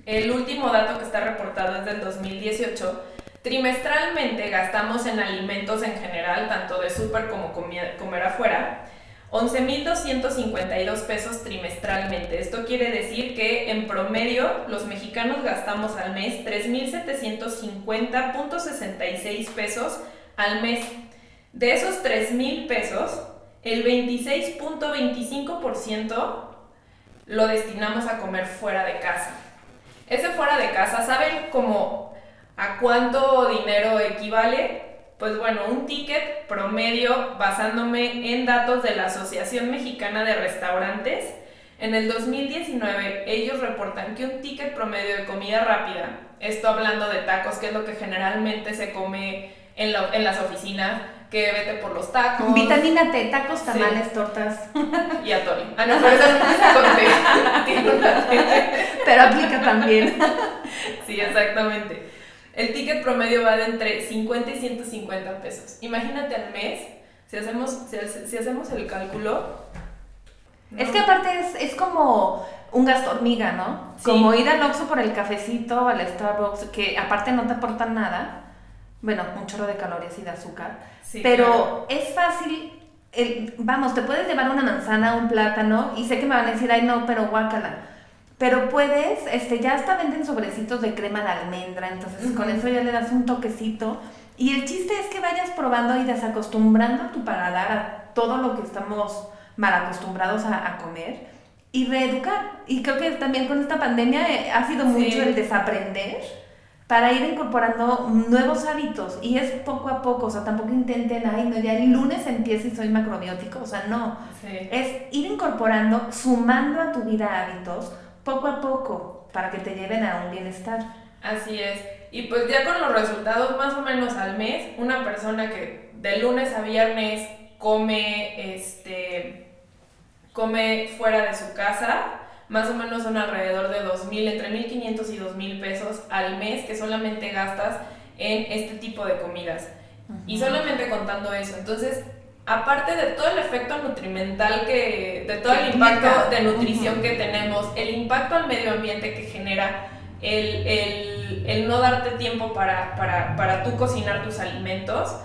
el último dato que está reportado es del 2018. Trimestralmente gastamos en alimentos en general, tanto de súper como comer afuera, 11.252 pesos trimestralmente. Esto quiere decir que en promedio los mexicanos gastamos al mes 3.750.66 pesos al mes. De esos 3.000 pesos, el 26.25% lo destinamos a comer fuera de casa. Ese fuera de casa, ¿saben cómo a cuánto dinero equivale? Pues bueno, un ticket promedio basándome en datos de la Asociación Mexicana de Restaurantes. En el 2019 ellos reportan que un ticket promedio de comida rápida, esto hablando de tacos, que es lo que generalmente se come en, la- en las oficinas, que vete por los tacos. Vitamina T, tacos, tamales, tortas. Y atole. Ah, no, pero T. Tiene una T. Pero aplica también. Sí, exactamente. El ticket promedio va de entre 50 y 150 pesos. Imagínate al mes, si hacemos, si, hace- si hacemos el cálculo. ¿no? Es que aparte es, es como un gasto hormiga, ¿no? Sí. Como ir al Oxxo por el cafecito, al Starbucks, que aparte no te aportan nada. Bueno, un chorro de calorías y de azúcar. Sí, pero claro. es fácil vamos, te puedes llevar una manzana, un plátano, y sé que me van a decir, ay no, pero guácala. Pero puedes, este, ya hasta venden sobrecitos de crema de almendra, entonces con eso ya le das un toquecito. Y el chiste es que vayas probando y desacostumbrando a tu paladar a todo lo que estamos mal acostumbrados a, comer y reeducar. Y creo que también con esta pandemia eh, ha sido mucho el desaprender para ir incorporando nuevos hábitos. Y es poco a poco, o sea, tampoco intenten, ay, no, ya el lunes empieza y soy macrobiótico, o sea, no. Es ir incorporando, sumando a tu vida hábitos poco a poco para que te lleven a un bienestar. Así es. Y pues ya con los resultados más o menos al mes, una persona que de lunes a viernes come, este, come fuera de su casa, más o menos son alrededor de 2.000, entre 1.500 y 2.000 pesos al mes que solamente gastas en este tipo de comidas. Y solamente contando eso. Entonces, aparte de todo el efecto nutrimental que, de todo el impacto de nutrición que tenemos, el impacto al medio ambiente que genera, el, el, el no darte tiempo para, para, para tú cocinar tus alimentos,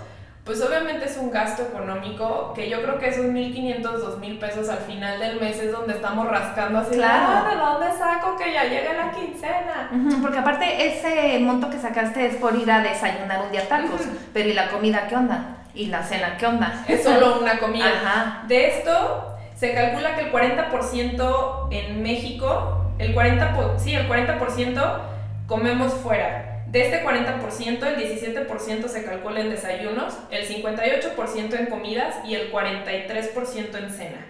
pues obviamente es un gasto económico que yo creo que esos 1.500, 2.000 pesos al final del mes es donde estamos rascando así. Claro. Ah, ¿De dónde saco que ya llegue la quincena? porque aparte ese monto que sacaste es por ir a desayunar un día tacos, pero ¿y la comida qué onda? ¿Y la cena qué onda? Es solo una comida. Ajá. De esto se calcula que el 40% en México, el 40%, sí, el 40% comemos fuera. De este 40%, el 17% se calcula en desayunos, el 58% en comidas y el 43% en cena.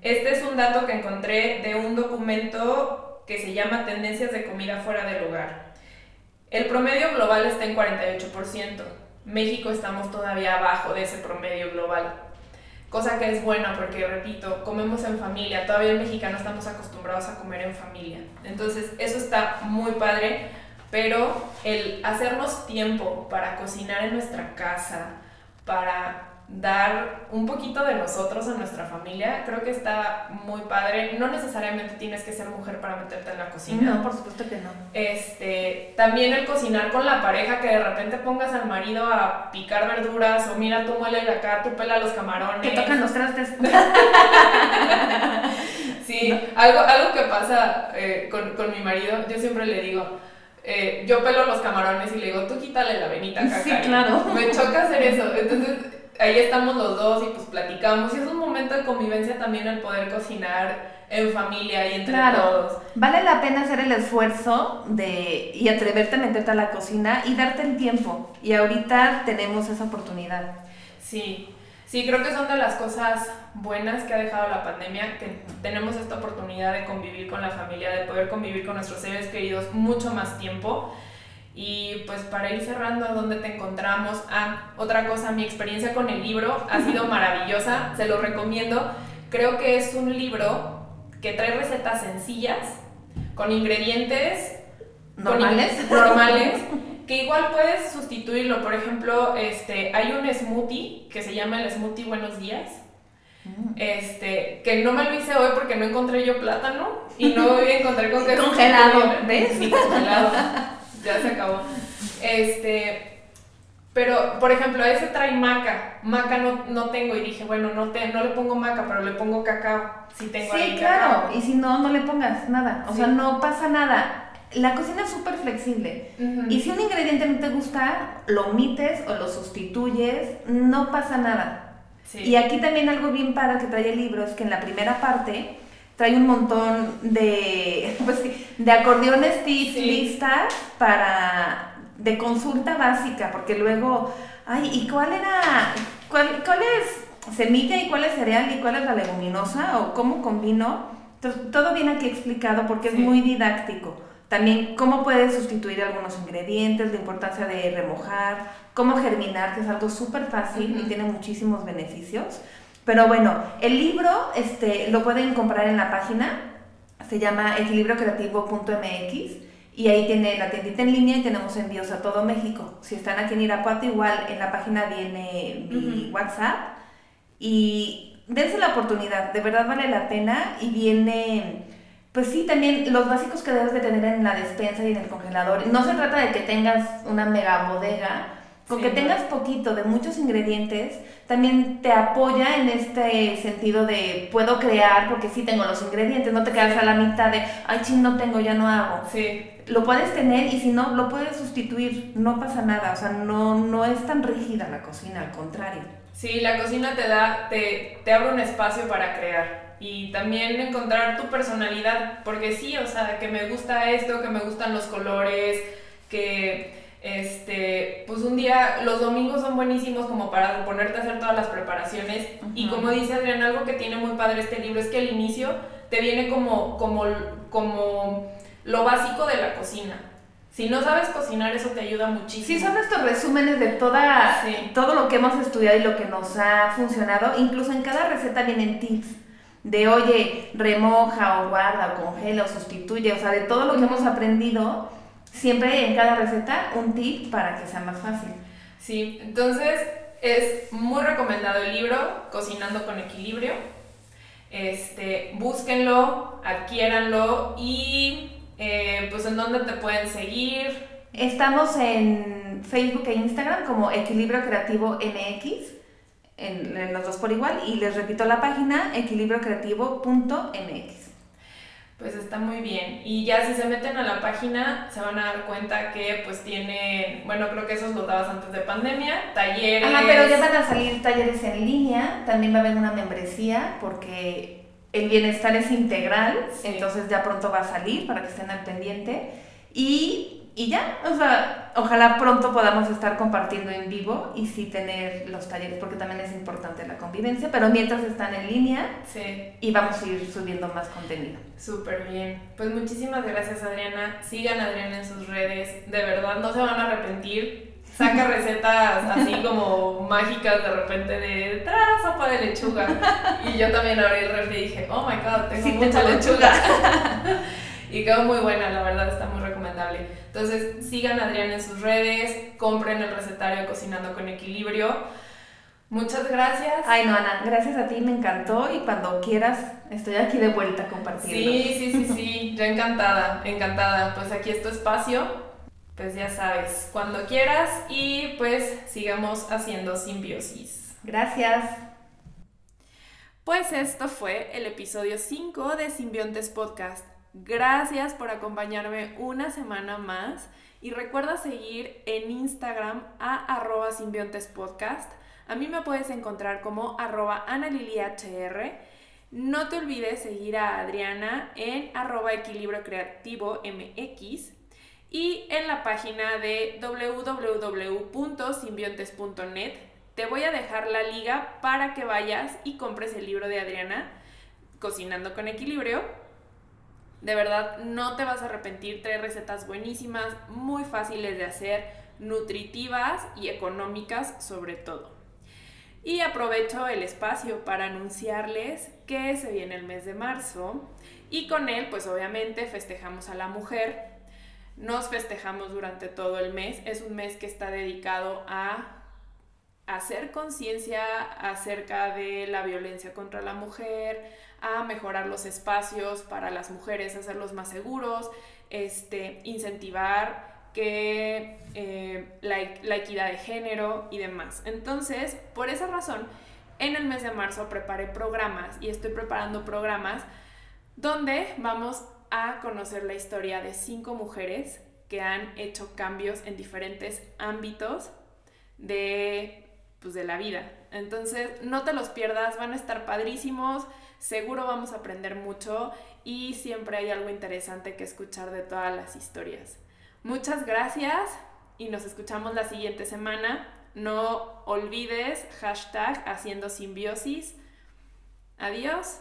Este es un dato que encontré de un documento que se llama Tendencias de comida fuera del hogar. El promedio global está en 48%. México estamos todavía abajo de ese promedio global. Cosa que es buena porque, repito, comemos en familia. Todavía en mexicano estamos acostumbrados a comer en familia. Entonces, eso está muy padre pero el hacernos tiempo para cocinar en nuestra casa, para dar un poquito de nosotros a nuestra familia, creo que está muy padre. No necesariamente tienes que ser mujer para meterte en la cocina. No, por supuesto que no. Este, también el cocinar con la pareja, que de repente pongas al marido a picar verduras o mira, tú muele acá, tú pela los camarones. Que tocan los trastes. sí, algo, algo que pasa eh, con, con mi marido, yo siempre le digo, eh, yo pelo los camarones y le digo, tú quítale la venita caca. Sí, claro. Me choca hacer eso. Entonces, ahí estamos los dos y pues platicamos. Y es un momento de convivencia también el poder cocinar en familia y entre todos. Vale la pena hacer el esfuerzo de y atreverte a meterte a la cocina y darte el tiempo. Y ahorita tenemos esa oportunidad. Sí. Sí, creo que son de las cosas buenas que ha dejado la pandemia, que tenemos esta oportunidad de convivir con la familia, de poder convivir con nuestros seres queridos mucho más tiempo. Y pues para ir cerrando, ¿dónde te encontramos? Ah, otra cosa, mi experiencia con el libro ha sido maravillosa, se lo recomiendo. Creo que es un libro que trae recetas sencillas, con ingredientes normales, normales que igual puedes sustituirlo. Por ejemplo, este, hay un smoothie que se llama el smoothie Buenos Días. Mm. Este, que no me lo hice hoy porque no encontré yo plátano y no encontré con qué congelado, ¿ves? Sí, congelado. Ya se acabó. Este, pero por ejemplo, ese trae maca. Maca no, no tengo y dije, bueno, no te no le pongo maca, pero le pongo cacao. Si tengo sí, claro. Y si no no le pongas nada. O sea, no pasa nada la cocina es súper flexible. Y si un ingrediente no te gusta, lo omites o lo sustituyes, no pasa nada. Y aquí también algo bien para que trae el libro es que en la primera parte trae un montón de, pues, de acordeones tips, listas para de consulta básica, porque luego, ay, ¿y cuál era, cuál, cuál es semilla y cuál es cereal y cuál es la leguminosa o cómo combino? Entonces, todo viene aquí explicado porque es muy didáctico. También cómo puedes sustituir algunos ingredientes, la importancia de remojar, cómo germinar, que es algo súper fácil y tiene muchísimos beneficios. Pero bueno, el libro este, lo pueden comprar en la página, se llama equilibrocreativo.mx y ahí tiene la tiendita en línea y tenemos envíos a todo México. Si están aquí en Irapuato, igual en la página viene mi WhatsApp y dense la oportunidad, de verdad vale la pena y viene pues sí, también los básicos que debes de tener en la despensa y en el congelador. No se trata de que tengas una mega bodega, Con Sí, que tengas poquito de muchos ingredientes, también te apoya en este sentido de puedo crear porque sí tengo los ingredientes, no te quedas Sí. a la mitad de, ay, ching, no tengo, ya no hago. Sí, Lo puedes tener y si no, lo puedes sustituir, no pasa nada, o sea, no, no es tan rígida la cocina, al contrario. Sí, la cocina te da, te, te abre un espacio para crear y también encontrar tu personalidad, porque sí, o sea, que me gusta esto, que me gustan los colores, que este, pues un día, los domingos son buenísimos como para ponerte a hacer todas las preparaciones y como dice Adrián, algo que tiene muy padre este libro es que al inicio te viene como, como, como lo básico de la cocina. Si no sabes cocinar, eso te ayuda muchísimo. Sí, son estos resúmenes de toda, Sí. todo lo que hemos estudiado y lo que nos ha funcionado. Incluso en cada receta vienen tips de, oye, remoja o guarda o congela o sustituye. O sea, de todo lo que hemos aprendido, siempre en cada receta un tip para que sea más fácil. Sí, entonces es muy recomendado el libro Cocinando con Equilibrio. Este, búsquenlo, adquiéranlo y eh, pues en dónde te pueden seguir. Estamos en Facebook e Instagram como Equilibrio Creativo MX, en, en los dos por igual. Y les repito la página, equilibriocreativo.mx. Pues está muy bien. Y ya si se meten a la página se van a dar cuenta que pues tienen, bueno, creo que esos los dabas antes de pandemia, talleres. Ajá, pero ya van a salir talleres en línea, también va a haber una membresía porque el bienestar es integral, Sí. entonces ya pronto va a salir para que estén al pendiente. Y, y ya, o sea, ojalá pronto podamos estar compartiendo en vivo y sí tener los talleres porque también es importante la convivencia, pero mientras están en línea Sí, y vamos a ir subiendo más contenido. súper bien. Pues muchísimas gracias Adriana. Sigan a Adriana en sus redes. De verdad, no se van a arrepentir. Saca recetas así como mágicas de repente de "Tra, sopa de lechuga. Y yo también abrí el refri y dije, oh my god, tengo Sí, mucha tengo lechuga. y quedó muy buena, la verdad, está muy recomendable. Entonces, sigan a Adriana en sus redes, compren el recetario Cocinando con Equilibrio. Muchas gracias. Ay, no, Ana, gracias a ti, me encantó y cuando quieras estoy aquí de vuelta compartiendo. Sí, sí, sí, sí, yo encantada, encantada. Pues aquí es tu espacio, pues ya sabes, cuando quieras y pues sigamos haciendo simbiosis. Gracias. Pues esto fue el episodio 5 de Simbiontes Podcast. Gracias por acompañarme una semana más y recuerda seguir en Instagram a arroba simbiontespodcast. A mí me puedes encontrar como arroba analilihr. No te olvides seguir a Adriana en arroba equilibrio creativo mx y en la página de www.simbiontes.net te voy a dejar la liga para que vayas y compres el libro de Adriana, Cocinando con Equilibrio. De verdad, no te vas a arrepentir, trae recetas buenísimas, muy fáciles de hacer, nutritivas y económicas sobre todo. Y aprovecho el espacio para anunciarles que se viene el mes de marzo y con él pues obviamente festejamos a la mujer. Nos festejamos durante todo el mes. Es un mes que está dedicado a hacer conciencia acerca de la violencia contra la mujer, a mejorar los espacios para las mujeres, hacerlos más seguros, este, incentivar que eh, la, la equidad de género y demás. Entonces, por esa razón, en el mes de marzo preparé programas y estoy preparando programas donde vamos a conocer la historia de cinco mujeres que han hecho cambios en diferentes ámbitos de, pues, de la vida. Entonces, no te los pierdas, van a estar padrísimos, seguro vamos a aprender mucho y siempre hay algo interesante que escuchar de todas las historias. Muchas gracias y nos escuchamos la siguiente semana. No olvides hashtag haciendo simbiosis. Adiós.